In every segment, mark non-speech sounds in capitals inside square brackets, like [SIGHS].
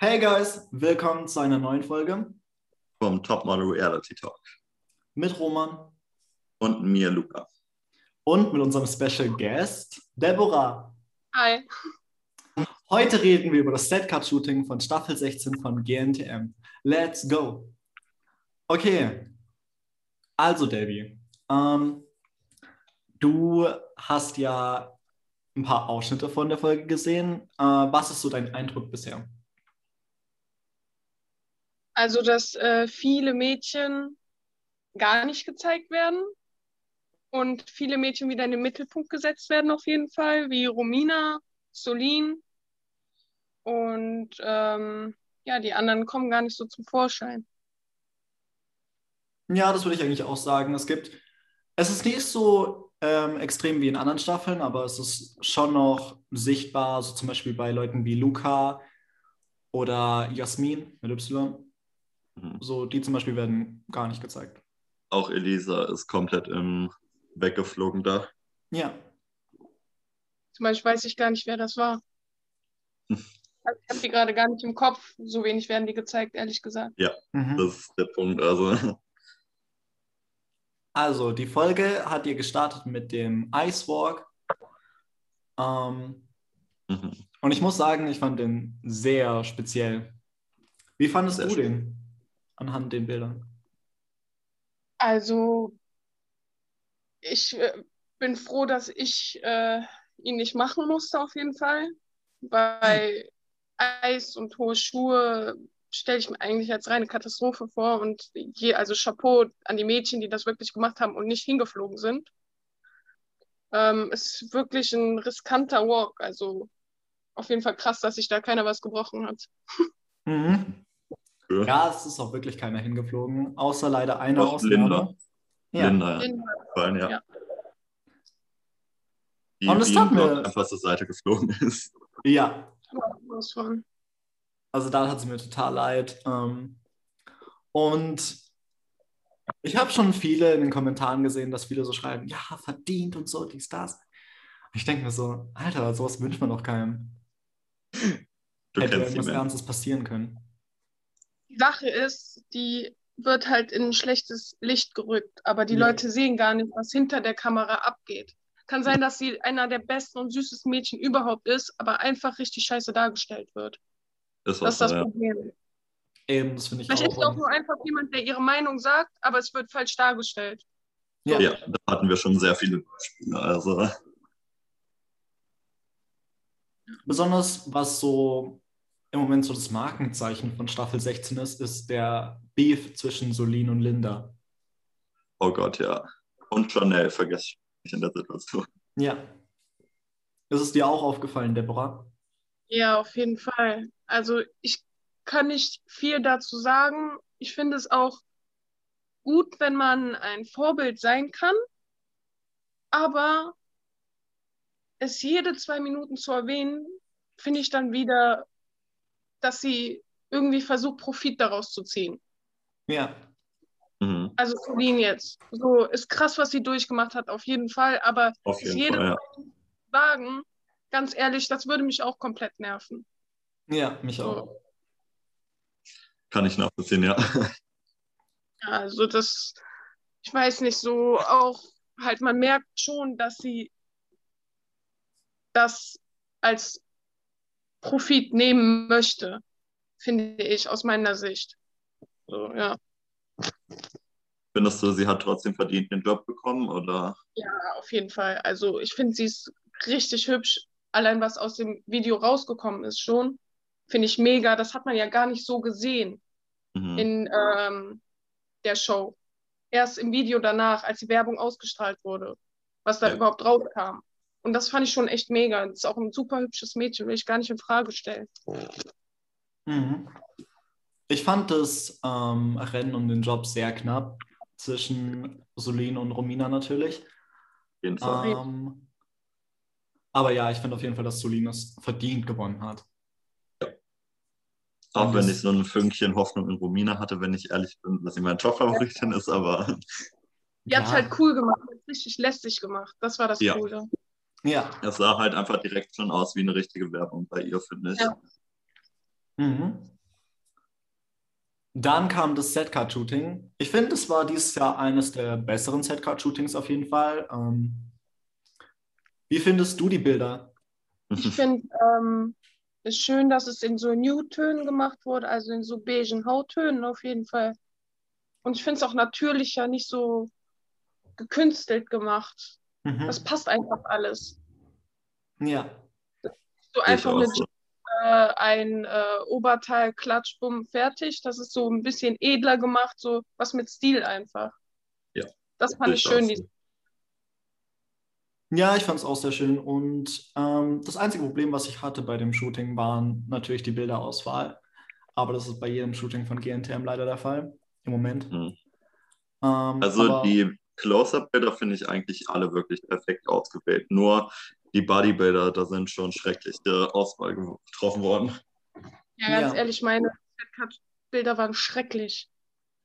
Hey guys, willkommen zu einer neuen Folge vom Topmodel Reality Talk mit Roman und mir, Luca. Und mit unserem Special Guest, Deborah. Hi. Heute reden wir über das Set-Cut-Shooting von Staffel 16 von GNTM. Let's go! Okay, also Debbie, ähm, du hast ja ein paar Ausschnitte von der Folge gesehen. Äh, was ist so dein Eindruck bisher? Also, dass äh, viele Mädchen gar nicht gezeigt werden und viele Mädchen wieder in den Mittelpunkt gesetzt werden, auf jeden Fall, wie Romina, Solin. Und ähm, ja, die anderen kommen gar nicht so zum Vorschein. Ja, das würde ich eigentlich auch sagen. Es gibt, es ist nicht so ähm, extrem wie in anderen Staffeln, aber es ist schon noch sichtbar, so zum Beispiel bei Leuten wie Luca oder Jasmin mit Y. Mhm. So, die zum Beispiel werden gar nicht gezeigt. Auch Elisa ist komplett im weggeflogen da. Ja. Zum Beispiel weiß ich gar nicht, wer das war. [LAUGHS] Ich habe die gerade gar nicht im Kopf. So wenig werden die gezeigt, ehrlich gesagt. Ja, mhm. das ist der Punkt. Also. [LAUGHS] also, die Folge hat ihr gestartet mit dem Ice Walk. Ähm, mhm. Und ich muss sagen, ich fand den sehr speziell. Wie fandest sehr du den anhand den Bildern? Also, ich äh, bin froh, dass ich äh, ihn nicht machen musste, auf jeden Fall. Bei Eis und hohe Schuhe stelle ich mir eigentlich als reine Katastrophe vor. Und je, also Chapeau an die Mädchen, die das wirklich gemacht haben und nicht hingeflogen sind. Ähm, ist wirklich ein riskanter Walk. Also auf jeden Fall krass, dass sich da keiner was gebrochen hat. Mhm. Ja. es ist auch wirklich keiner hingeflogen, außer leider eine Ausnahme. Linda. Ja. Linda, ja. ja. ja. Die, und es tat mir einfach zur Seite geflogen ist. Ja. Also da hat es mir total leid. Ähm, und ich habe schon viele in den Kommentaren gesehen, dass viele so schreiben, ja, verdient und so, dies, das. Ich denke mir so, Alter, sowas wünscht man doch keinem. Du Hätte irgendwas Ernstes passieren können. Die Sache ist, die wird halt in ein schlechtes Licht gerückt, aber die ja. Leute sehen gar nicht, was hinter der Kamera abgeht. Kann sein, dass sie einer der besten und süßesten Mädchen überhaupt ist, aber einfach richtig scheiße dargestellt wird. Das, das ist das Problem. Eben, das finde ich Vielleicht auch. Vielleicht ist auch nur einfach jemand, der ihre Meinung sagt, aber es wird falsch dargestellt. Ja, ja da hatten wir schon sehr viele Beispiele. Also. Besonders was so im Moment so das Markenzeichen von Staffel 16 ist, ist der Beef zwischen Solin und Linda. Oh Gott, ja. Und Chanel vergesse ich in der Situation. Ja. Ist es dir auch aufgefallen, Deborah? Ja, auf jeden Fall. Also ich kann nicht viel dazu sagen. Ich finde es auch gut, wenn man ein Vorbild sein kann, aber es jede zwei Minuten zu erwähnen, finde ich dann wieder dass sie irgendwie versucht, Profit daraus zu ziehen. Ja. Mhm. Also Celine jetzt. So ist krass, was sie durchgemacht hat, auf jeden Fall. Aber auf jeden jede Fall, ja. sagen, ganz ehrlich, das würde mich auch komplett nerven. Ja, mich auch. So. Kann ich nachvollziehen, ja. Also das, ich weiß nicht, so auch halt, man merkt schon, dass sie das als Profit nehmen möchte, finde ich aus meiner Sicht. So, ja. Findest du, sie hat trotzdem verdient den Job bekommen oder? Ja, auf jeden Fall. Also ich finde, sie ist richtig hübsch. Allein was aus dem Video rausgekommen ist schon, finde ich mega. Das hat man ja gar nicht so gesehen mhm. in ähm, der Show. Erst im Video danach, als die Werbung ausgestrahlt wurde, was da ja. überhaupt rauskam. Und das fand ich schon echt mega. Das ist auch ein super hübsches Mädchen, will ich gar nicht in Frage stellen. Mhm. Ich fand das ähm, Rennen um den Job sehr knapp zwischen Solin und Romina natürlich. Jeden Fall. Ähm, aber ja, ich finde auf jeden Fall, dass Solin es verdient gewonnen hat. Ja. Auch wenn ich so ein Fünkchen Hoffnung in Romina hatte, wenn ich ehrlich bin, dass sie mein Top-Favoritin ist, aber. Ihr ja. habt es halt cool gemacht, richtig lästig gemacht. Das war das ja. Coole. Ja. Es sah halt einfach direkt schon aus wie eine richtige Werbung bei ihr, finde ich. Ja. Mhm. Dann kam das Setcard-Shooting. Ich finde, es war dieses Jahr eines der besseren Setcard-Shootings auf jeden Fall. Ähm, wie findest du die Bilder? [LAUGHS] Ich finde ähm, es schön, dass es in so Nude-Tönen gemacht wurde, also in so beigen Hauttönen auf jeden Fall. Und ich finde es auch natürlicher, nicht so gekünstelt gemacht. Mhm. Das passt einfach alles. Ja. So einfach eine so. äh, ein äh, Oberteil, Klatsch, bumm, fertig. Das ist so ein bisschen edler gemacht, so was mit Stil einfach. Ja, Das fand ich schön. Die, Ja, ich fand es auch sehr schön. Und ähm, das einzige Problem, was ich hatte bei dem Shooting, waren natürlich die Bilderauswahl. Aber das ist bei jedem Shooting von GNTM leider der Fall im Moment. Mhm. Ähm, Also aber- die Close-Up-Bilder finde ich eigentlich alle wirklich perfekt ausgewählt. Nur die Bodybuilder, da sind schon schreckliche Auswahl getroffen worden. ja, ganz Ja. ehrlich, meine Bilder waren schrecklich.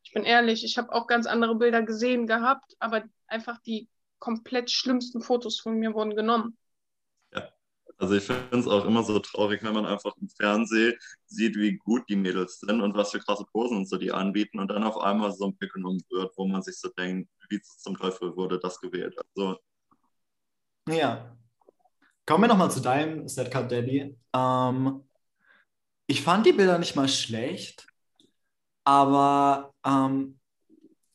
Ich bin ehrlich, ich habe auch ganz andere Bilder gesehen gehabt, aber einfach die komplett schlimmsten Fotos von mir wurden genommen. Also ich finde es auch immer so traurig, wenn man einfach im Fernsehen sieht, wie gut die Mädels sind und was für krasse Posen und so die anbieten und dann auf einmal so ein Bild genommen wird, wo man sich so denkt, wie zum Teufel wurde das gewählt. Also Ja. Kommen wir nochmal zu deinem Setcard Daddy. Ähm, ich fand die Bilder nicht mal schlecht, aber ähm,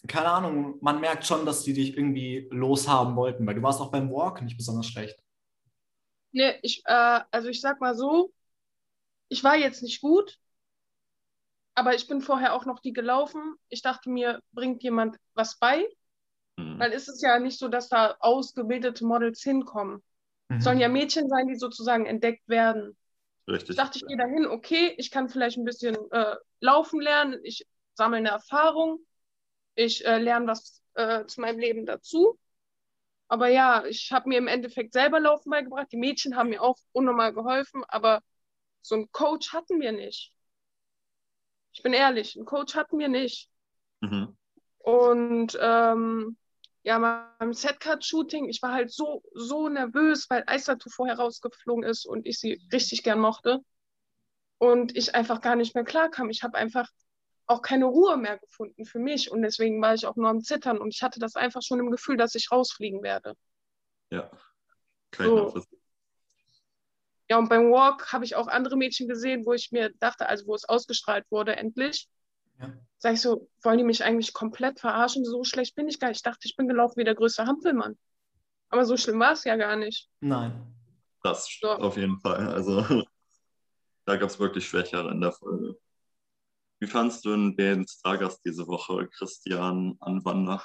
keine Ahnung, man merkt schon, dass die dich irgendwie loshaben wollten, weil du warst auch beim Walk nicht besonders schlecht. Nee, ich, äh, also ich sag mal so, ich war jetzt nicht gut, aber ich bin vorher auch noch die gelaufen. Ich dachte mir, bringt jemand was bei? hm, Weil es ist ja nicht so, dass da ausgebildete Models hinkommen. Mhm. Es sollen ja Mädchen sein, die sozusagen entdeckt werden. richtig. Ich dachte, ich gehe dahin, okay, ich kann vielleicht ein bisschen äh, laufen lernen, ich sammle eine Erfahrung, ich äh, lerne was äh, zu meinem Leben dazu. Aber ja, ich habe mir im Endeffekt selber Laufen beigebracht. Die Mädchen haben mir auch unnormal geholfen, aber so einen Coach hatten wir nicht. Ich bin ehrlich, einen Coach hatten wir nicht. Mhm. Und ähm, ja, beim Setcard-Shooting, ich war halt so, so nervös, weil Eisatu vorher rausgeflogen ist und ich sie richtig gern mochte. Und ich einfach gar nicht mehr klarkam. Ich habe einfach auch keine Ruhe mehr gefunden für mich. Und deswegen war ich auch nur am Zittern. Und ich hatte das einfach schon im Gefühl, dass ich rausfliegen werde. Ja. Ich So. Ja, und beim Walk habe ich auch andere Mädchen gesehen, wo ich mir dachte, also wo es ausgestrahlt wurde, endlich. Ja. Sag ich so, wollen die mich eigentlich komplett verarschen? So schlecht bin ich gar nicht. Ich dachte, ich bin gelaufen wie der größte Hampelmann. Aber so schlimm war es ja gar nicht. Nein. Das So. auf jeden Fall. Also [LAUGHS] da gab es wirklich Schwächere in der Folge. Wie fandst du den Stargast diese Woche, Christian Anwander?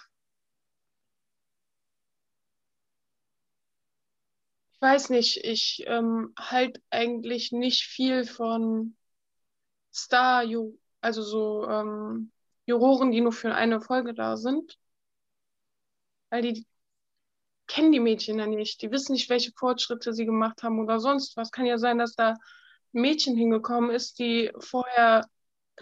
Ich weiß nicht, ich ähm, halt eigentlich nicht viel von Star, also so ähm, Juroren, die nur für eine Folge da sind. Weil die kennen die Mädchen ja nicht. Die wissen nicht, welche Fortschritte sie gemacht haben oder sonst was. Kann ja sein, dass da ein Mädchen hingekommen ist, die vorher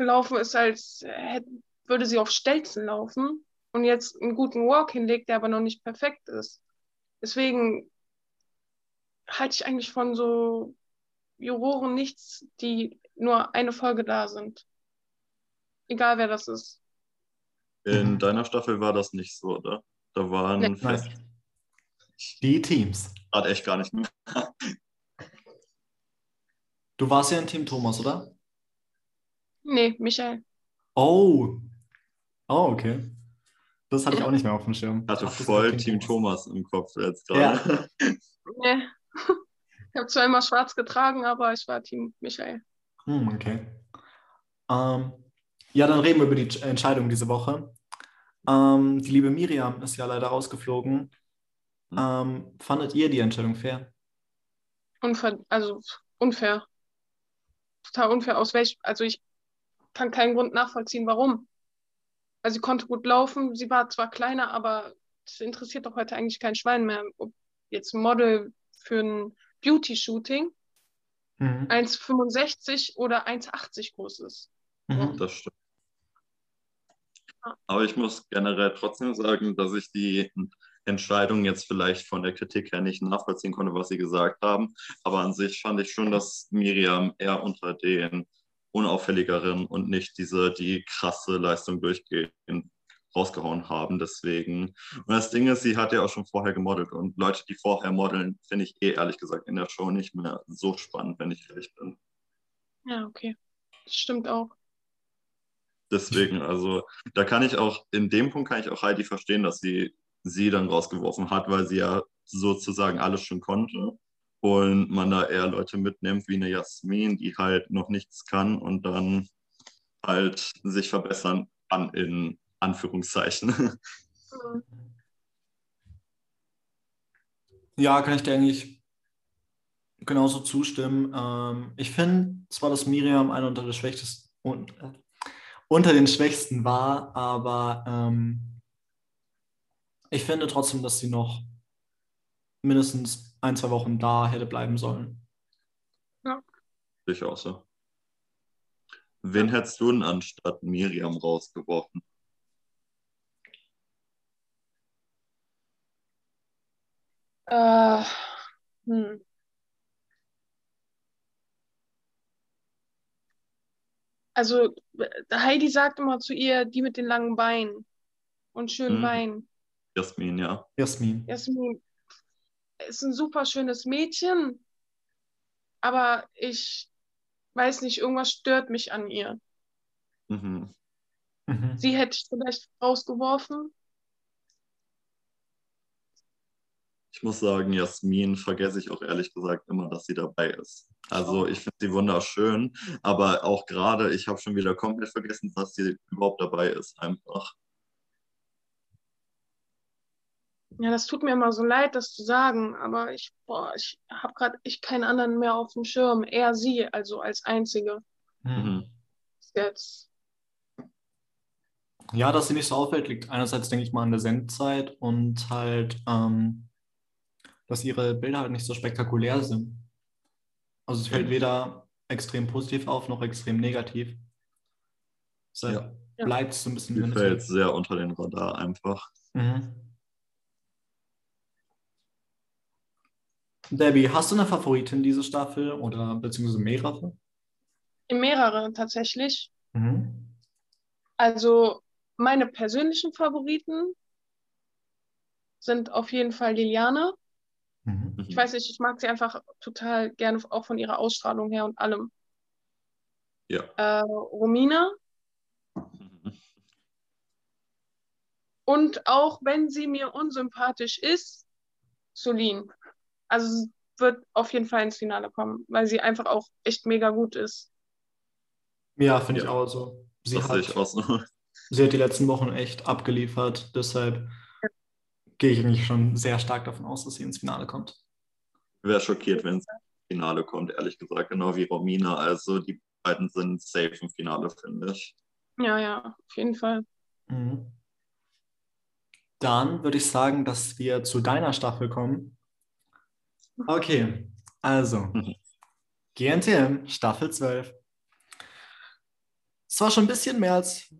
gelaufen ist, als hätte, würde sie auf Stelzen laufen und jetzt einen guten Walk hinlegt, der aber noch nicht perfekt ist. Deswegen halte ich eigentlich von so Juroren nichts, die nur eine Folge da sind. Egal wer das ist. In deiner Staffel war das nicht so, oder? Da waren Nee. fest. Die Teams. gerade echt gar nicht mehr. Du warst ja in Team Thomas, oder? Nee, Michael. Oh. Oh, okay. Das hatte ich auch nicht mehr auf dem Schirm. Ich hatte Ach, voll Team Thomas. Thomas im Kopf jetzt Ja. gerade. Nee. Ich habe zwar immer schwarz getragen, aber ich war Team Michael. Hm, okay. Ähm, ja, dann reden wir über die Ch- Entscheidung diese Woche. Ähm, die liebe Miriam ist ja leider rausgeflogen. Hm. Ähm, fandet ihr die Entscheidung fair? Unfair, also unfair. Total unfair. Aus welch, also ich kann keinen Grund nachvollziehen, warum. Also sie konnte gut laufen, sie war zwar kleiner, aber das interessiert doch heute eigentlich kein Schwein mehr, ob jetzt ein Model für ein Beauty-Shooting Mhm. 1,65 oder 1,80 groß ist. Mhm. Das stimmt. Aber ich muss generell trotzdem sagen, dass ich die Entscheidung jetzt vielleicht von der Kritik her nicht nachvollziehen konnte, was sie gesagt haben. Aber an sich fand ich schon, dass Miriam eher unter den unauffälligeren und nicht diese, die krasse Leistung durchgehend rausgehauen haben. Deswegen. Und das Ding ist, sie hat ja auch schon vorher gemodelt und Leute, die vorher modeln, finde ich eh ehrlich gesagt in der Show nicht mehr so spannend, wenn ich ehrlich bin. Ja, okay. Das stimmt auch. Deswegen, also da kann ich auch, in dem Punkt kann ich auch Heidi verstehen, dass sie sie dann rausgeworfen hat, weil sie ja sozusagen alles schon konnte und man da eher Leute mitnimmt wie eine Jasmin, die halt noch nichts kann und dann halt sich verbessern kann in Anführungszeichen. [LAUGHS] Ja, kann ich dir eigentlich genauso zustimmen. Ähm, ich finde zwar, dass Miriam einer unter, der schwächsten, un, äh, unter den Schwächsten war, aber ähm, ich finde trotzdem, dass sie noch mindestens ein, zwei Wochen da hätte bleiben sollen. Ich auch so. Wen hättest du denn anstatt Miriam rausgeworfen? Äh, hm. Also Heidi sagt immer zu ihr, die mit den langen Beinen und schönen Hm. Beinen. Jasmin, ja. Jasmin. Jasmin ist ein super schönes Mädchen, aber ich weiß nicht, irgendwas stört mich an ihr. Mhm. Mhm. Sie hätte ich vielleicht rausgeworfen. Ich muss sagen, Jasmin vergesse ich auch ehrlich gesagt immer, dass sie dabei ist. Also ich finde sie wunderschön, aber auch gerade, ich habe schon wieder komplett vergessen, dass sie überhaupt dabei ist, einfach. Ja, das tut mir immer so leid, das zu sagen, aber ich, boah, ich habe gerade echt keinen anderen mehr auf dem Schirm. Eher sie, also als einzige. Mhm. Jetzt. Ja, dass sie nicht so auffällt, liegt einerseits, denke ich mal, an der Sendzeit und halt, ähm, dass ihre Bilder halt nicht so spektakulär sind. Also es fällt weder extrem positiv auf, noch extrem negativ. Deshalb Ja. Bleibt es so ein bisschen Sie fällt sehr unter den Radar einfach. Mhm. Debbie, hast du eine Favoritin diese Staffel oder beziehungsweise mehrere? Mehrere tatsächlich. Mhm. Also meine persönlichen Favoriten sind auf jeden Fall Liliane. Mhm. Ich weiß nicht, ich mag sie einfach total gerne, auch von ihrer Ausstrahlung her und allem. Ja. Äh, Romina. Mhm. [LAUGHS] Und auch wenn sie mir unsympathisch ist, Solin. Also sie wird auf jeden Fall ins Finale kommen, weil sie einfach auch echt mega gut ist. Ja, finde ich Ja. auch so. Sie Das sehe ich hat, auch so. [LAUGHS] sie hat die letzten Wochen echt abgeliefert, deshalb gehe ich eigentlich schon sehr stark davon aus, dass sie ins Finale kommt. Wäre schockiert, wenn es ins Finale kommt, ehrlich gesagt. Genau wie Romina. Also die beiden sind safe im Finale, finde ich. Ja, ja, auf jeden Fall. Mhm. Dann würde ich sagen, dass wir zu deiner Staffel kommen. Okay, also Mhm. GNTM Staffel 12. Es war schon ein bisschen mehr als,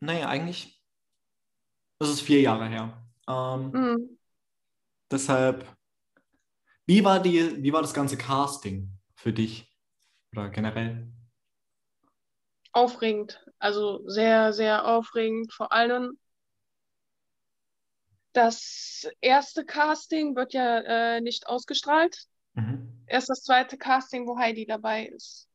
naja, eigentlich, das ist vier Jahre her. Ähm, Mhm. Deshalb, wie war die, wie war das ganze Casting für dich oder generell? Aufregend. Also sehr, sehr aufregend. Vor allem das erste Casting wird ja äh, nicht ausgestrahlt. Mhm. Erst das zweite Casting, wo Heidi dabei ist.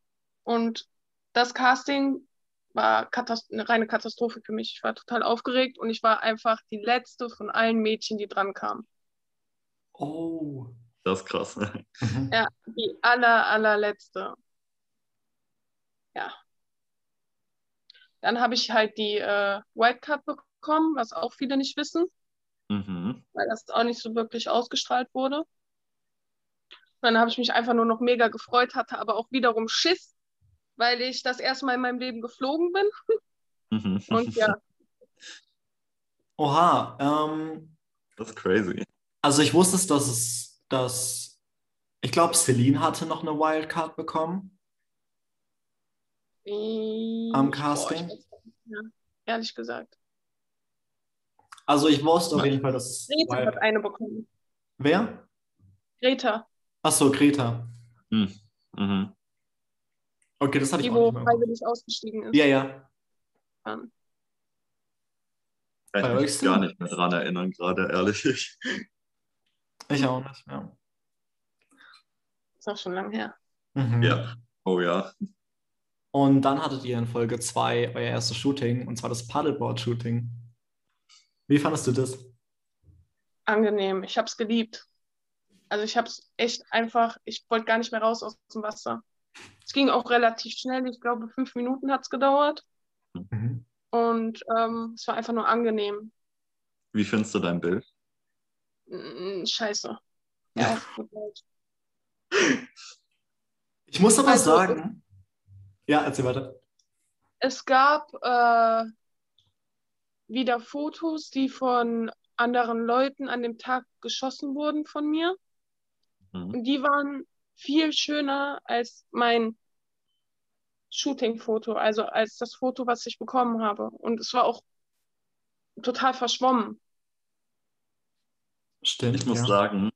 Und das Casting war Katast eine reine Katastrophe für mich. Ich war total aufgeregt und ich war einfach die letzte von allen Mädchen, die dran kamen. Oh. Das ist krass. Mhm. Ja, die aller, allerletzte. Ja. Dann habe ich halt die äh, Wildcard bekommen, was auch viele nicht wissen, Mhm. weil das auch nicht so wirklich ausgestrahlt wurde. Und dann habe ich mich einfach nur noch mega gefreut, hatte aber auch wiederum Schiss, weil ich das erste Mal in meinem Leben geflogen bin. Mhm. Und ja, [LAUGHS] Oha, ähm, Das ist crazy. also ich wusste es, dass es, dass, ich glaube, Celine hatte noch eine Wildcard bekommen. Am Casting? Boah, mehr, ehrlich gesagt. Also ich wusste auf jeden Fall, dass es Greta hat Wild... eine bekommen. Wer? Greta. Achso, Greta. Mhm. Mhm. Okay, das hatte Die, ich wo auch nicht mehr. freiwillig ausgestiegen ist. Ja, ja. Dann. Kann ich euch mich gar nicht mehr dran erinnern, gerade ehrlich. Ich auch nicht, ja. Ist auch schon lange her. Mhm. Ja. Oh ja. Und dann hattet ihr in Folge 2 euer erstes Shooting, und zwar das Paddleboard-Shooting. Wie fandest du das? Angenehm. Ich habe es geliebt. Also ich habe es echt einfach, ich wollte gar nicht mehr raus aus dem Wasser. Es ging auch relativ schnell. Ich glaube, fünf Minuten hat es gedauert. Mhm. Und ähm, es war einfach nur angenehm. Wie findest du dein Bild? Mm, Scheiße. [LAUGHS] Ja. Ich muss aber Also- sagen. Ja, erzähl weiter. Es gab äh, wieder Fotos, die von anderen Leuten an dem Tag geschossen wurden von mir. Mhm. Und die waren viel schöner als mein Shooting-Foto, also als das Foto, was ich bekommen habe. Und es war auch total verschwommen. Stimmt. Ich muss ja. sagen,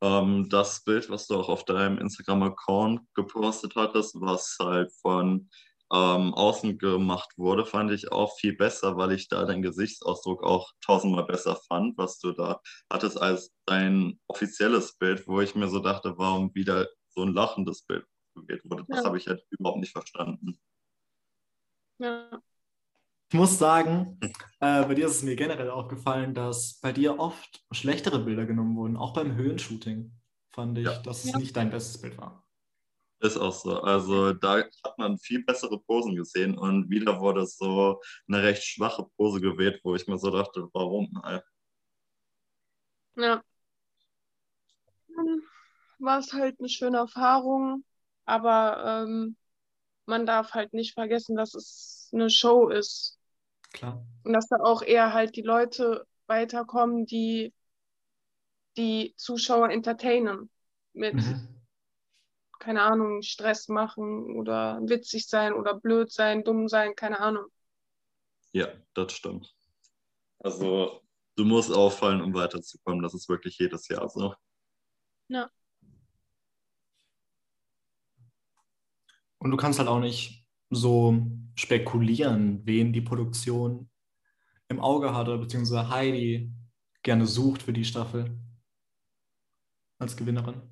ähm, das Bild, was du auch auf deinem Instagram-Account gepostet hattest, was halt von ähm, außen gemacht wurde, fand ich auch viel besser, weil ich da deinen Gesichtsausdruck auch tausendmal besser fand, was du da hattest als dein offizielles Bild, wo ich mir so dachte, warum wieder so ein lachendes Bild gewählt wurde. Das Ja. habe ich halt überhaupt nicht verstanden. Ja, Ich muss sagen, äh, bei dir ist es mir generell aufgefallen, dass bei dir oft schlechtere Bilder genommen wurden, auch beim Höhenshooting fand ich, Ja. dass es Ja. nicht dein bestes Bild war. Ist auch so. Also da hat man viel bessere Posen gesehen und wieder wurde so eine recht schwache Pose gewählt, wo ich mir so dachte, warum? Äh, ja. Dann war es halt eine schöne Erfahrung, aber ähm, man darf halt nicht vergessen, dass es eine Show ist. Klar. Und dass da auch eher halt die Leute weiterkommen, die die Zuschauer entertainen. Mit, Mhm. Keine Ahnung, Stress machen oder witzig sein oder blöd sein, dumm sein, keine Ahnung. Ja, das stimmt. Also du musst auffallen, um weiterzukommen. Das ist wirklich jedes Jahr so. Und du kannst halt auch nicht so spekulieren, wen die Produktion im Auge hat oder beziehungsweise Heidi gerne sucht für die Staffel als Gewinnerin.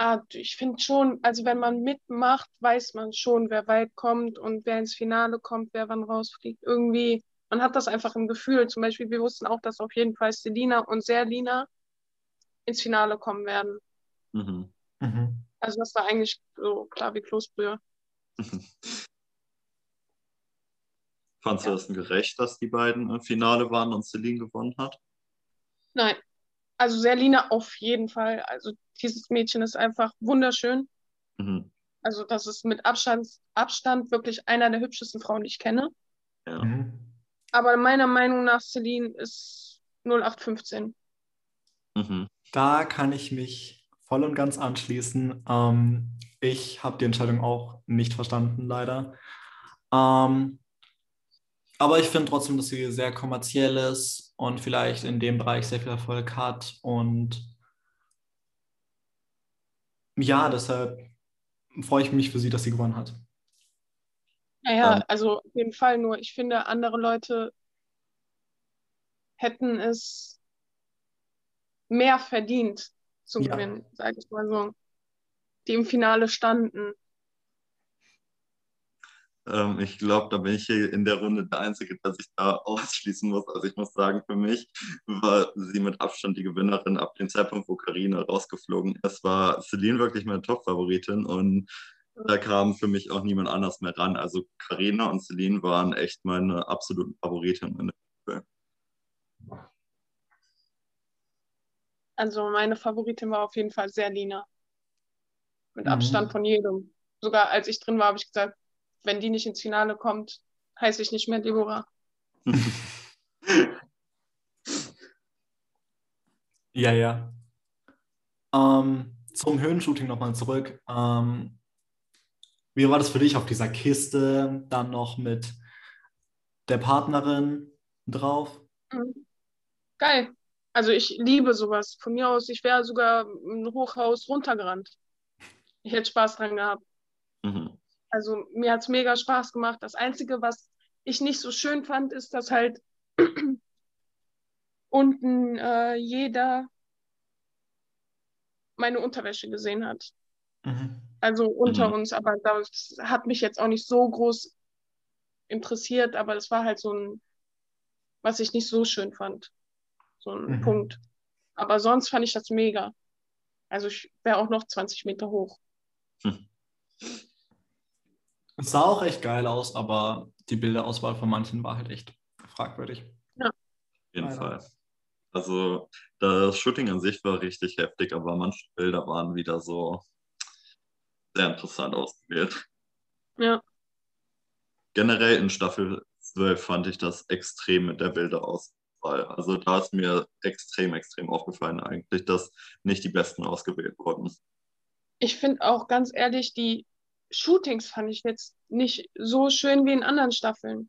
Ah, ich finde schon, also wenn man mitmacht, weiß man schon, wer weit kommt und wer ins Finale kommt, wer wann rausfliegt. Irgendwie, man hat das einfach im Gefühl. Zum Beispiel, wir wussten auch, dass auf jeden Fall Selina und Serlina ins Finale kommen werden. Mhm. Mhm. Also das war eigentlich so klar wie Kloßbrühe. Fandst du Ja. das denn gerecht, dass die beiden im Finale waren und Celine gewonnen hat? Nein, also Serlina auf jeden Fall. Also dieses Mädchen ist einfach wunderschön. Mhm. Also das ist mit Abstand, Abstand wirklich einer der hübschesten Frauen, die ich kenne. Ja. Mhm. Aber meiner Meinung nach Celine ist 0815. Mhm. Da kann ich mich voll und ganz anschließen. Ähm, ich habe die Entscheidung auch nicht verstanden, leider. Ähm, aber ich finde trotzdem, dass sie sehr kommerziell ist und vielleicht in dem Bereich sehr viel Erfolg hat. Und ja, deshalb freue ich mich für sie, dass sie gewonnen hat. Naja, Ähm. also auf jeden Fall nur, ich finde, andere Leute hätten es mehr verdient zu Ja. gewinnen, sage ich mal so. Die im Finale standen. Ähm, ich glaube, da bin ich hier in der Runde der Einzige, der sich da [LAUGHS] ausschließen muss. Also ich muss sagen, für mich war sie mit Abstand die Gewinnerin ab dem Zeitpunkt, wo Karina rausgeflogen ist. War Celine wirklich meine Top-Favoritin und da kam für mich auch niemand anders mehr ran. Also Karina und Celine waren echt meine absoluten Favoritinnen. Also meine Favoritin war auf jeden Fall Serlina. Mit Mhm. Abstand von jedem. Sogar als ich drin war, habe ich gesagt, wenn die nicht ins Finale kommt, heiße ich nicht mehr Deborah. [LAUGHS] Ja, ja. Ähm, zum Höhenshooting nochmal zurück. Ähm, wie war das für dich auf dieser Kiste, dann noch mit der Partnerin drauf? Mhm. Geil. Also ich liebe sowas. Von mir aus, ich wäre sogar ein Hochhaus runtergerannt. Ich hätte Spaß dran gehabt. Also mir hat es mega Spaß gemacht. Das Einzige, was ich nicht so schön fand, ist, dass halt [CLEARS THROAT] unten äh, jeder meine Unterwäsche gesehen hat. Mhm. Also unter Mhm. uns, aber das hat mich jetzt auch nicht so groß interessiert, aber das war halt so ein, was ich nicht so schön fand. So ein Mhm. Punkt. Aber sonst fand ich das mega. Also ich wäre auch noch 20 Meter hoch. Es sah auch echt geil aus, aber die Bilderauswahl von manchen war halt echt fragwürdig. Auf jeden Leider. Fall. Also das Shooting an sich war richtig heftig, aber manche Bilder waren wieder so sehr interessant ausgewählt. Ja. Generell in Staffel 12 fand ich das extrem mit der Bilderauswahl. Also da ist mir extrem, extrem aufgefallen eigentlich, dass nicht die besten ausgewählt wurden. Ich finde auch ganz ehrlich, die Shootings fand ich jetzt nicht so schön wie in anderen Staffeln.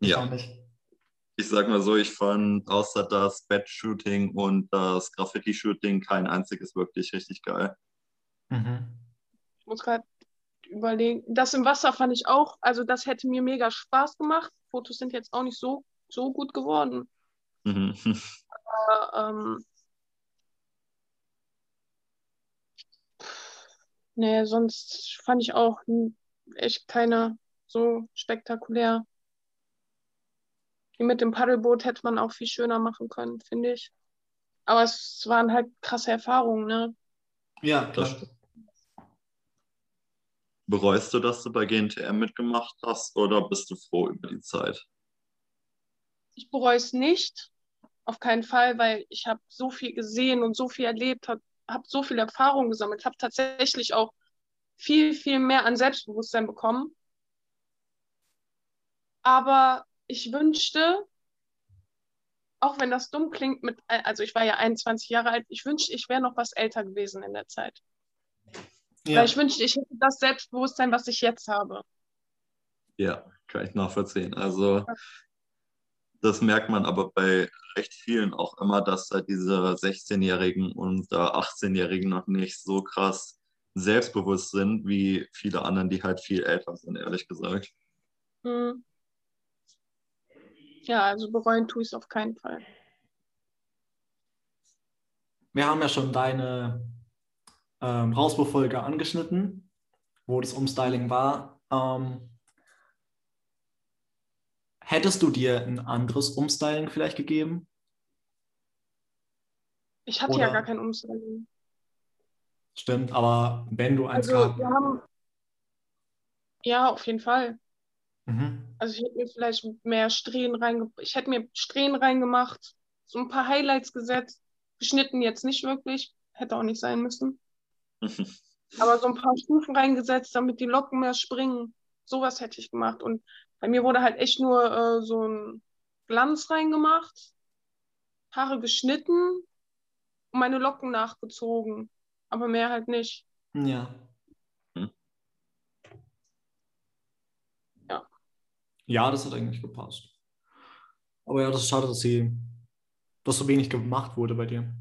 Ja. Ich. Ich sag mal so, ich fand außer das Bed-Shooting und das Graffiti-Shooting kein einziges wirklich richtig geil. Mhm. Ich muss gerade überlegen. Das im Wasser fand ich auch, also das hätte mir mega Spaß gemacht. Fotos sind jetzt auch nicht so, so gut geworden. Mhm. Aber, ähm, nee, sonst fand ich auch echt keine so spektakulär. Die mit dem Paddelboot hätte man auch viel schöner machen können, finde ich. Aber es waren halt krasse Erfahrungen, ne? Ja, Das klar. stimmt. Bereust du, dass du bei GNTM mitgemacht hast oder bist du froh über die Zeit? Ich bereue es nicht, auf keinen Fall, weil ich habe so viel gesehen und so viel erlebt, habe hab so viel Erfahrung gesammelt, habe tatsächlich auch viel, viel mehr an Selbstbewusstsein bekommen. Aber ich wünschte, auch wenn das dumm klingt, mit, also ich war ja 21 Jahre alt, ich wünschte, ich wäre noch was älter gewesen in der Zeit. Ja. Weil ich wünschte, ich hätte das Selbstbewusstsein, was ich jetzt habe. Ja, kann ich nachvollziehen. Also das merkt man aber bei recht vielen auch immer, dass da diese 16-Jährigen und äh, 18-Jährigen noch nicht so krass selbstbewusst sind wie viele anderen, die halt viel älter sind, ehrlich gesagt. Hm. Ja, also bereuen tue ich es auf keinen Fall. Wir haben ja schon deine ähm, Rauswurffolge angeschnitten, wo das Umstyling war. Ähm, hättest du dir ein anderes Umstyling vielleicht gegeben? Ich hatte Oder- ja gar kein Umstyling. Stimmt, aber wenn du eins Also gehabt wir haben. Ja, auf jeden Fall. Mhm. Also ich hätte mir vielleicht mehr Strähnen reinge ich hätte mir Strähnen reingemacht, so ein paar Highlights gesetzt, geschnitten jetzt nicht wirklich, hätte auch nicht sein müssen, [LAUGHS] aber so ein paar Stufen reingesetzt, damit die Locken mehr springen. Sowas hätte ich gemacht. Und bei mir wurde halt echt nur äh, so ein Glanz reingemacht, Haare geschnitten und meine Locken nachgezogen, aber mehr halt nicht. Ja. Hm. Ja. Ja, das hat eigentlich gepasst. Aber ja, das ist schade, dass sie, dass so wenig gemacht wurde bei dir.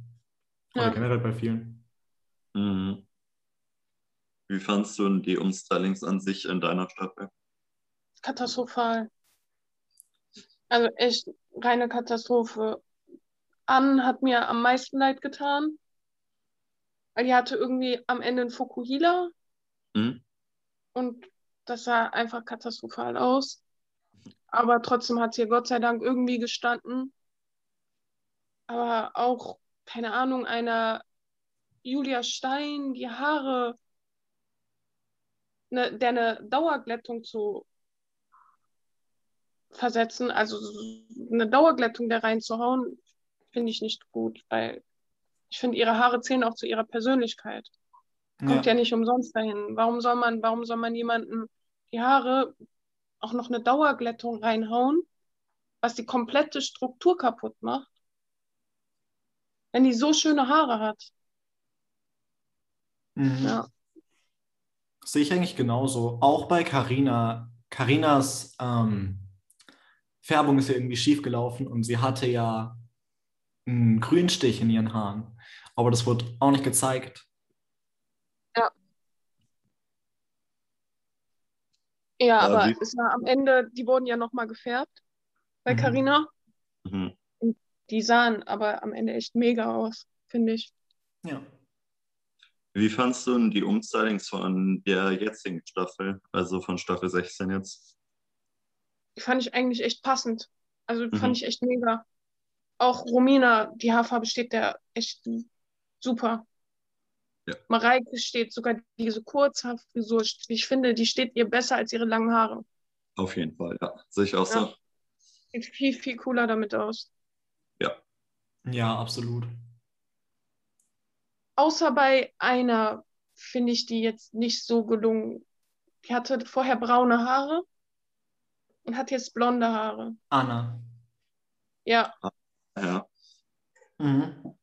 Oder Ja. generell bei vielen. Mhm. Wie fandst du denn die Umstylings an sich in deiner Staffel? katastrophal. Also echt reine Katastrophe. Ann hat mir am meisten leid getan, weil die hatte irgendwie am Ende einen Fukuhila Mhm. und das sah einfach katastrophal aus. Aber trotzdem hat sie Gott sei Dank irgendwie gestanden. Aber auch, keine Ahnung, einer Julia Stein, die Haare, ne, der eine Dauerglättung zu versetzen, also eine Dauerglättung da reinzuhauen, finde ich nicht gut, weil ich finde, ihre Haare zählen auch zu ihrer Persönlichkeit. Kommt ja. nicht umsonst dahin. Warum soll man, warum soll man jemanden die Haare auch noch eine Dauerglättung reinhauen, was die komplette Struktur kaputt macht, wenn die so schöne Haare hat? Mhm. Ja. Sehe ich eigentlich genauso. Auch bei Carina. Carinas ähm, Färbung ist ja irgendwie schief gelaufen und sie hatte ja einen Grünstich in ihren Haaren. Aber das wurde auch nicht gezeigt. Ja. Ja, aber wie- es war am Ende, die wurden ja nochmal gefärbt bei Mhm. Carina. Mhm. Die sahen aber am Ende echt mega aus, finde ich. Ja. Wie fandst du denn die Umstylings von der jetzigen Staffel, also von Staffel 16 jetzt? Die fand ich eigentlich echt passend. Also Mhm. fand ich echt mega. Auch Romina, die Haarfarbe steht der echt super. Ja. Mareike steht sogar diese Kurzhaarfrisur. Ich finde, die steht ihr besser als ihre langen Haare. Auf jeden Fall, ja. Sehe ich auch so. Ja. Sieht viel, viel cooler damit aus. Ja, absolut. Außer bei einer finde ich die jetzt nicht so gelungen. Die hatte vorher braune Haare und hat jetzt blonde Haare. Anna. Ja, Ja. Mhm.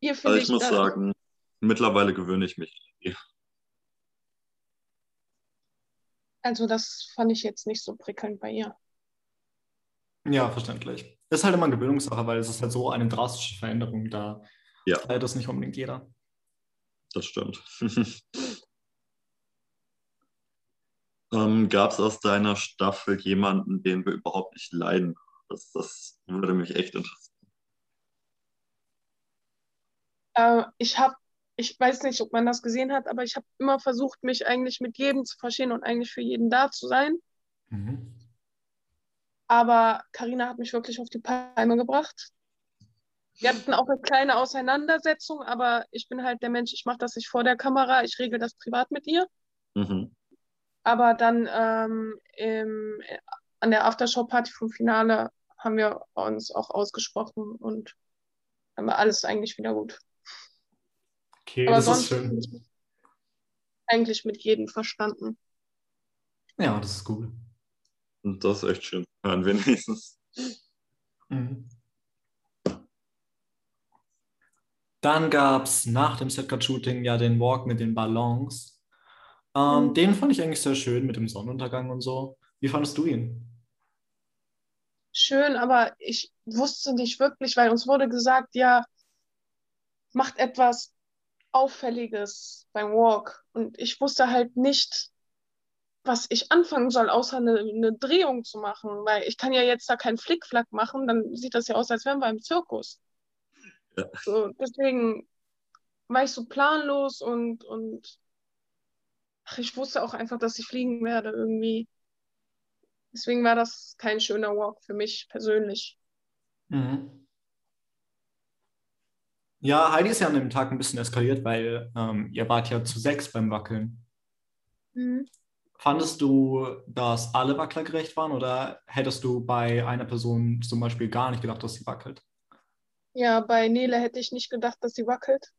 ihr Also finde ich muss sagen, mittlerweile gewöhne ich mich. Also das fand ich jetzt nicht so prickelnd bei ihr. Ja, verständlich. Ist halt immer eine Gewöhnungssache, weil es ist halt so eine drastische Veränderung, da Ja. feiert das nicht unbedingt jeder. Das stimmt. [LAUGHS] ähm, Gab es aus deiner Staffel jemanden, den wir überhaupt nicht leiden? Das, das würde mich echt interessieren. Äh, ich habe, ich weiß nicht, ob man das gesehen hat, aber ich habe immer versucht, mich eigentlich mit jedem zu verstehen und eigentlich für jeden da zu sein. Mhm. Aber Karina hat mich wirklich auf die Palme gebracht. Wir hatten auch eine kleine Auseinandersetzung, aber ich bin halt der Mensch, ich mache das nicht vor der Kamera, ich regel das privat mit ihr. Mhm. Aber dann ähm, im, an der Aftershow-Party vom Finale haben wir uns auch ausgesprochen und dann war alles eigentlich wieder gut. Okay, Aber das sonst ist schön. eigentlich mit jedem verstanden. Ja, das ist cool. Und das ist echt schön. Hören wir wenigstens. Mhm. Dann gab es nach dem Setcut-Shooting ja den Walk mit den Ballons. Ähm, Mhm. Den fand ich eigentlich sehr schön mit dem Sonnenuntergang und so. Wie fandest du ihn? Schön, aber ich wusste nicht wirklich, weil uns wurde gesagt, ja, macht etwas Auffälliges beim Walk. Und ich wusste halt nicht, was ich anfangen soll, außer eine, eine Drehung zu machen, weil ich kann ja jetzt da keinen Flickflack machen, dann sieht das ja aus, als wären wir im Zirkus. Ja. So, deswegen war ich so planlos und, und ach, ich wusste auch einfach, dass ich fliegen werde irgendwie. Deswegen war das kein schöner Walk für mich persönlich. Mhm. Ja, Heidi ist ja an dem Tag ein bisschen eskaliert, weil ähm, ihr wart ja zu sechs beim Wackeln. Fandest du, dass alle Wackler gerecht waren oder hättest du bei einer Person zum Beispiel gar nicht gedacht, dass sie wackelt? Ja, bei Nele hätte ich nicht gedacht, dass sie wackelt.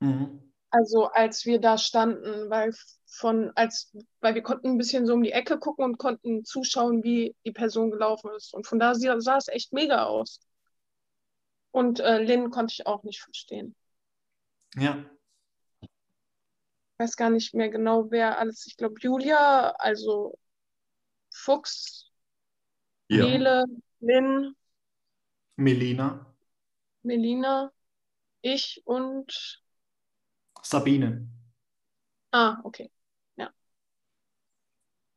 Mhm. Also als wir da standen, weil von, als, weil wir konnten ein bisschen so um die Ecke gucken und konnten zuschauen, wie die Person gelaufen ist. Und von da sah, sah es echt mega aus. Und äh, Lynn konnte ich auch nicht verstehen. Ja. Ich weiß gar nicht mehr genau, wer alles. Ich glaube, Julia, also Fuchs, Ja. Nele, Lynn, Melina, Melina, ich und. Sabine. Ah, okay.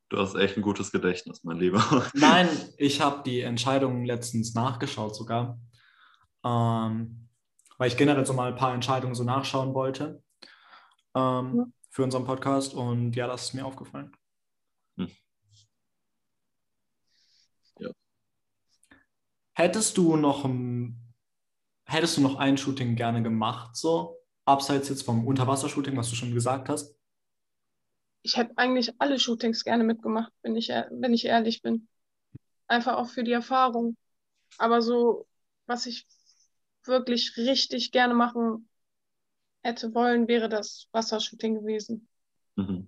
Du hast echt ein gutes Gedächtnis, mein Lieber. [LAUGHS] Nein, ich habe die Entscheidung letztens nachgeschaut sogar, ähm, weil ich generell so mal ein paar Entscheidungen so nachschauen wollte ähm, Ja. für unseren Podcast und ja, das ist mir aufgefallen. Hm. Ja. Hättest du noch ein, hättest du noch ein Shooting gerne gemacht, so abseits jetzt vom Unterwassershooting, was du schon gesagt hast? Ich hätte eigentlich alle Shootings gerne mitgemacht, wenn ich, wenn ich ehrlich bin. Einfach auch für die Erfahrung. Aber so, was ich wirklich richtig gerne machen hätte wollen, wäre das Wassershooting gewesen. Mhm.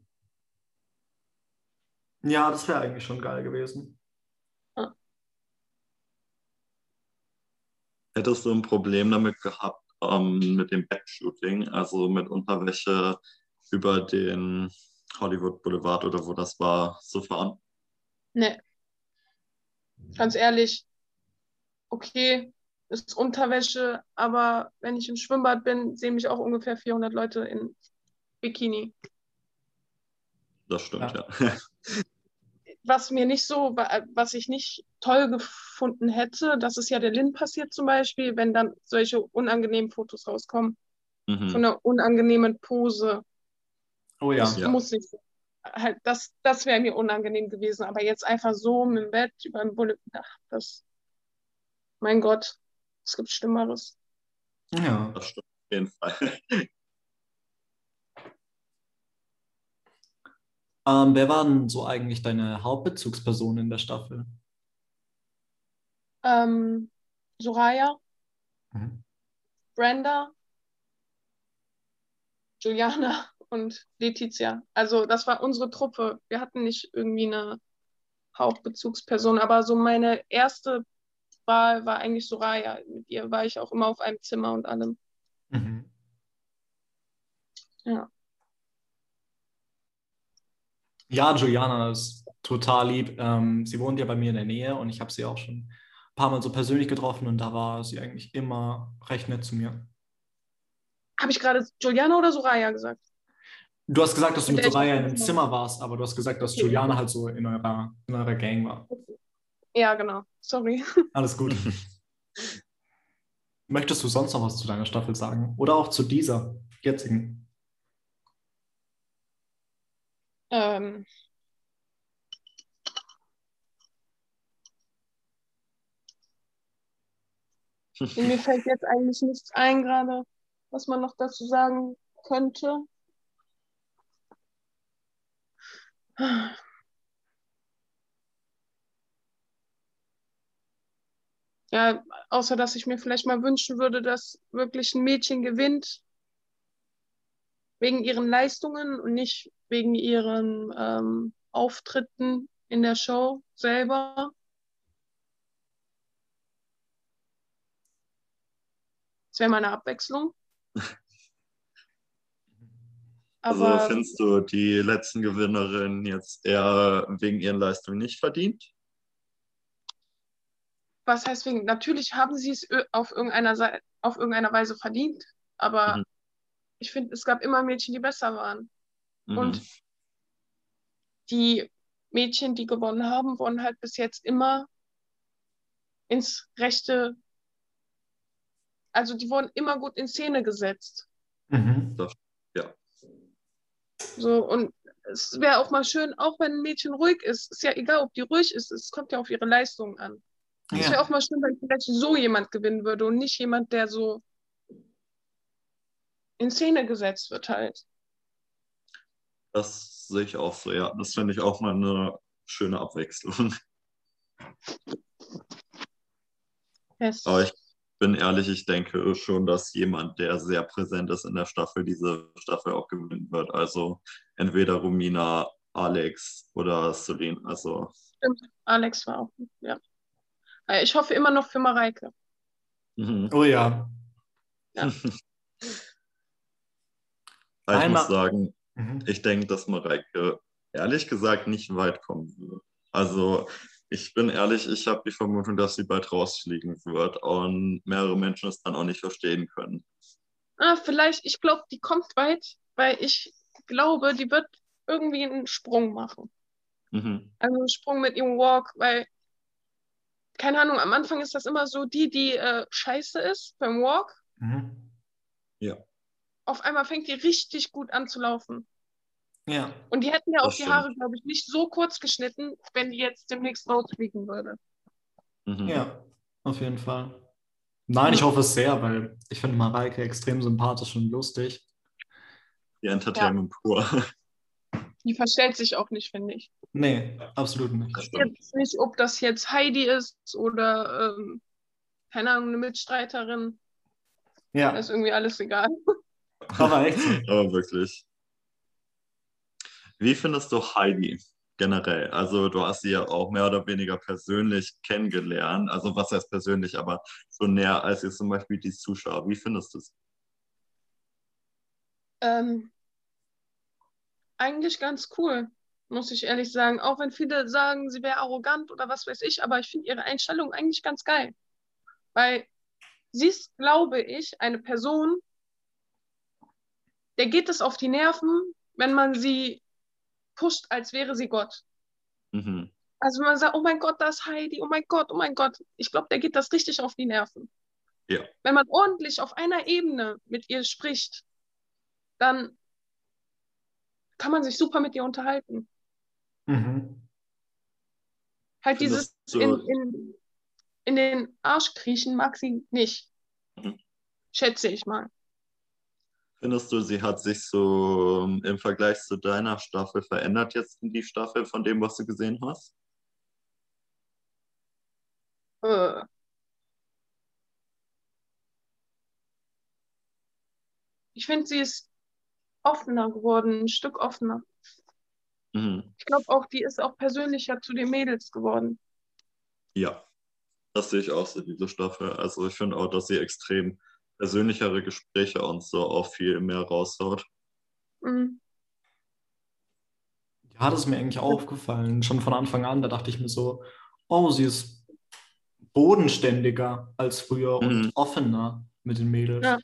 Ja, das wäre eigentlich schon geil gewesen. Hättest du ein Problem damit gehabt, ähm, mit dem Backshooting, also mit Unterwäsche über den Hollywood Boulevard oder wo das war, zu fahren? Nee. Ganz ehrlich, okay, ist Unterwäsche, aber wenn ich im Schwimmbad bin, sehen mich auch ungefähr 400 Leute in Bikini. Das stimmt, Ja. ja. [LAUGHS] Was mir nicht so, was ich nicht toll gefunden hätte, das ist ja der Lin passiert zum Beispiel, wenn dann solche unangenehmen Fotos rauskommen, von Mhm. einer unangenehmen Pose. Oh ja. Das Ja. muss nicht. Halt, das, das wäre mir unangenehm gewesen. Aber jetzt einfach so mit dem Bett über den Bullet, ach, das. Mein Gott, es gibt Schlimmeres. Ja. Das stimmt auf jeden Fall. Ähm, wer war denn so eigentlich deine Hauptbezugsperson in der Staffel? Ähm, Soraya, Mhm. Brenda, Juliana [LAUGHS] und Letizia. Also das war unsere Truppe. Wir hatten nicht irgendwie eine Hauptbezugsperson, aber so meine erste Wahl war eigentlich Soraya. Mit ihr war ich auch immer auf einem Zimmer und allem. Mhm. Ja. Ja, Juliana ist total lieb. Ähm, sie wohnt ja bei mir in der Nähe und ich habe sie auch schon ein paar Mal so persönlich getroffen und da war sie eigentlich immer recht nett zu mir. Habe ich gerade Juliana oder Soraya gesagt? Du hast gesagt, dass du Mit Soraya in einem Zimmer warst, aber du hast gesagt, dass. Juliana halt so in eurer, in eurer Gang war. Ja, genau. Sorry. [LAUGHS] Alles gut. [LAUGHS] Möchtest du sonst noch was zu deiner Staffel sagen? Oder auch zu dieser jetzigen? Ähm, [LAUGHS] mir fällt jetzt eigentlich nichts ein gerade, was man noch dazu sagen könnte. [SIGHS] Ja, außer dass ich mir vielleicht mal wünschen würde, dass wirklich ein Mädchen gewinnt wegen ihren Leistungen und nicht wegen ihren ähm, Auftritten in der Show selber. Das wäre mal eine Abwechslung. [LAUGHS] Also Aber findest du die letzten Gewinnerinnen jetzt eher wegen ihren Leistungen nicht verdient? was heißt wegen? Natürlich haben sie es auf irgendeiner, Sei- auf irgendeiner Weise verdient, aber Mhm. ich finde, es gab immer Mädchen, die besser waren. Mhm. Und die Mädchen, die gewonnen haben, wurden halt bis jetzt immer ins rechte, also die wurden immer gut in Szene gesetzt. Mhm. So, und es wäre auch mal schön, auch wenn ein Mädchen ruhig ist, ist ja egal, ob die ruhig ist, es kommt ja auf ihre Leistungen an. Es wäre Ja. auch mal schön, wenn vielleicht so jemand gewinnen würde und nicht jemand, der so in Szene gesetzt wird halt. Das sehe ich auch so, ja. Das finde ich auch mal eine schöne Abwechslung. Yes. Aber ich bin ehrlich, ich denke schon, dass jemand, der sehr präsent ist in der Staffel, diese Staffel auch gewinnen wird. Also entweder Romina, Alex oder Celine. Also Alex war auch, ja. Äh, Ich hoffe immer noch für Mareike. mhm. Oh ja. [LAUGHS] Aber ich Einmal- muss sagen, Mhm. ich denke, dass Mareike ehrlich gesagt nicht weit kommen wird. Also ich bin ehrlich, ich habe die Vermutung, dass sie bald rausfliegen wird und mehrere Menschen es dann auch nicht verstehen können. Ah, vielleicht, ich glaube, die kommt weit, weil ich glaube, die wird irgendwie einen Sprung machen. Mhm. Also einen Sprung mit ihrem Walk, weil, keine Ahnung, am Anfang ist das immer so, die, die äh, scheiße ist beim Walk, Mhm. auf einmal fängt die richtig gut an zu laufen. Ja. Und die hätten ja auch Das die stimmt. Haare, glaube ich, nicht so kurz geschnitten, wenn die jetzt demnächst rausfliegen würde. Mhm. Ja, auf jeden Fall. Nein, ich hoffe es sehr, weil ich finde Mareike extrem sympathisch und lustig. Die Entertainment pur. [LAUGHS] Die verstellt sich auch nicht, finde ich. Nee, absolut nicht. Das stimmt. Jetzt nicht, ob das jetzt Heidi ist oder, ähm, keine Ahnung, eine Mitstreiterin. Ja, ist irgendwie alles egal. [LAUGHS] aber echt. Aber wirklich. Wie findest du Heidi generell? Also du hast sie ja auch mehr oder weniger persönlich kennengelernt. Also was heißt persönlich, aber schon näher als jetzt zum Beispiel die Zuschauer. Wie findest du es? Ähm, eigentlich ganz cool, muss ich ehrlich sagen. Auch wenn viele sagen, sie wäre arrogant oder was weiß ich, aber ich finde ihre Einstellung eigentlich ganz geil. Weil sie ist, glaube ich, eine Person, der geht es auf die Nerven, wenn man sie pusht, als wäre sie Gott. Mhm. Also man sagt, oh mein Gott, das ist Heidi, oh mein Gott, oh mein Gott. Ich glaube, der geht das richtig auf die Nerven. Ja. Wenn man ordentlich auf einer Ebene mit ihr spricht, dann kann man sich super mit ihr unterhalten. Mhm. Halt dieses du- in, in, in den Arsch kriechen mag sie nicht. Mhm. Schätze ich mal. Findest du, sie hat sich so ähm, im Vergleich zu deiner Staffel verändert jetzt in die Staffel von dem, was du gesehen hast? Äh. Ich finde, sie ist offener geworden, ein Stück offener. Mhm. Ich glaube auch, die ist auch persönlicher zu den Mädels geworden. Ja, das sehe ich auch so, diese Staffel. Also ich finde auch, dass sie extrem persönlichere Gespräche und so auch viel mehr raushaut. Mhm. Ja, das ist mir eigentlich aufgefallen, schon von Anfang an. Da dachte ich mir so, oh, sie ist bodenständiger als früher Mhm. und offener mit den Mädels. Ja.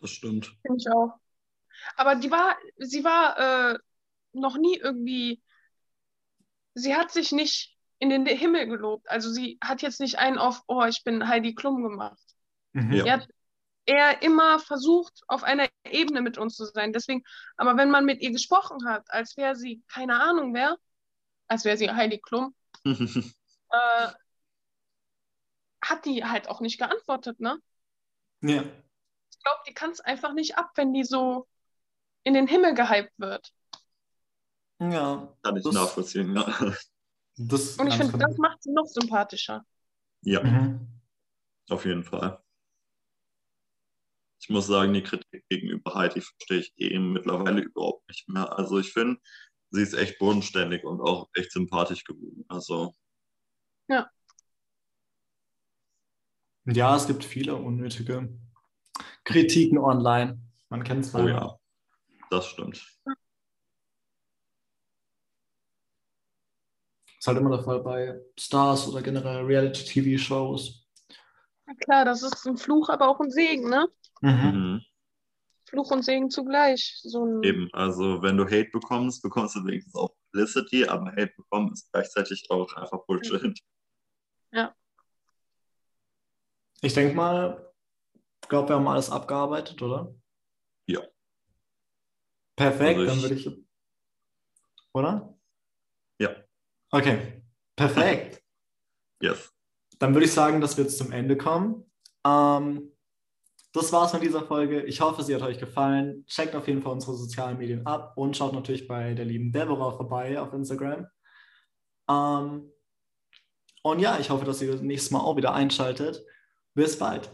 Das stimmt. Finde ich auch. Aber die war, sie war äh, noch nie irgendwie, sie hat sich nicht in den Himmel gelobt. Also sie hat jetzt nicht einen auf, oh, ich bin Heidi Klum gemacht. Mhm. Ja. Er hat eher immer versucht, auf einer Ebene mit uns zu sein. Deswegen, aber wenn man mit ihr gesprochen hat, als wäre sie, keine Ahnung wer, als wäre sie Heidi Klum, [LAUGHS] äh, hat die halt auch nicht geantwortet, ne? Ja. Ich glaube, die kann es einfach nicht ab, wenn die so in den Himmel gehypt wird. Ja. Kann ich Das- nachvollziehen, ja. Das Und ich finde, langsam- das macht sie noch sympathischer. Ja, Mhm. auf jeden Fall. Ich muss sagen, die Kritik gegenüber Heidi verstehe ich eh mittlerweile überhaupt nicht mehr. Also ich finde, sie ist echt bodenständig und auch echt sympathisch geworden. Also Ja, es gibt viele unnötige Kritiken online. Man kennt es Oh ja, das stimmt. Ist halt immer der Fall bei Stars oder generell Reality-TV-Shows. Na klar, das ist ein Fluch, aber auch ein Segen, ne? Mhm. Mhm. Fluch und Segen zugleich. So ein, Eben, also wenn du Hate bekommst, bekommst du wenigstens auch Publicity, aber Hate bekommen ist gleichzeitig auch einfach Bullshit. Ich denke mal, ich glaube, wir haben alles abgearbeitet, oder? Ja. Perfekt, Also dann ich- würde ich. Oder? Ja. Okay, perfekt. Yes. Dann würde ich sagen, dass wir jetzt zum Ende kommen. Ähm, das war's mit dieser Folge. Ich hoffe, sie hat euch gefallen. Checkt auf jeden Fall unsere sozialen Medien ab und schaut natürlich bei der lieben Deborah vorbei auf Instagram. Ähm, und ja, ich hoffe, dass ihr das nächste Mal auch wieder einschaltet. Bis bald.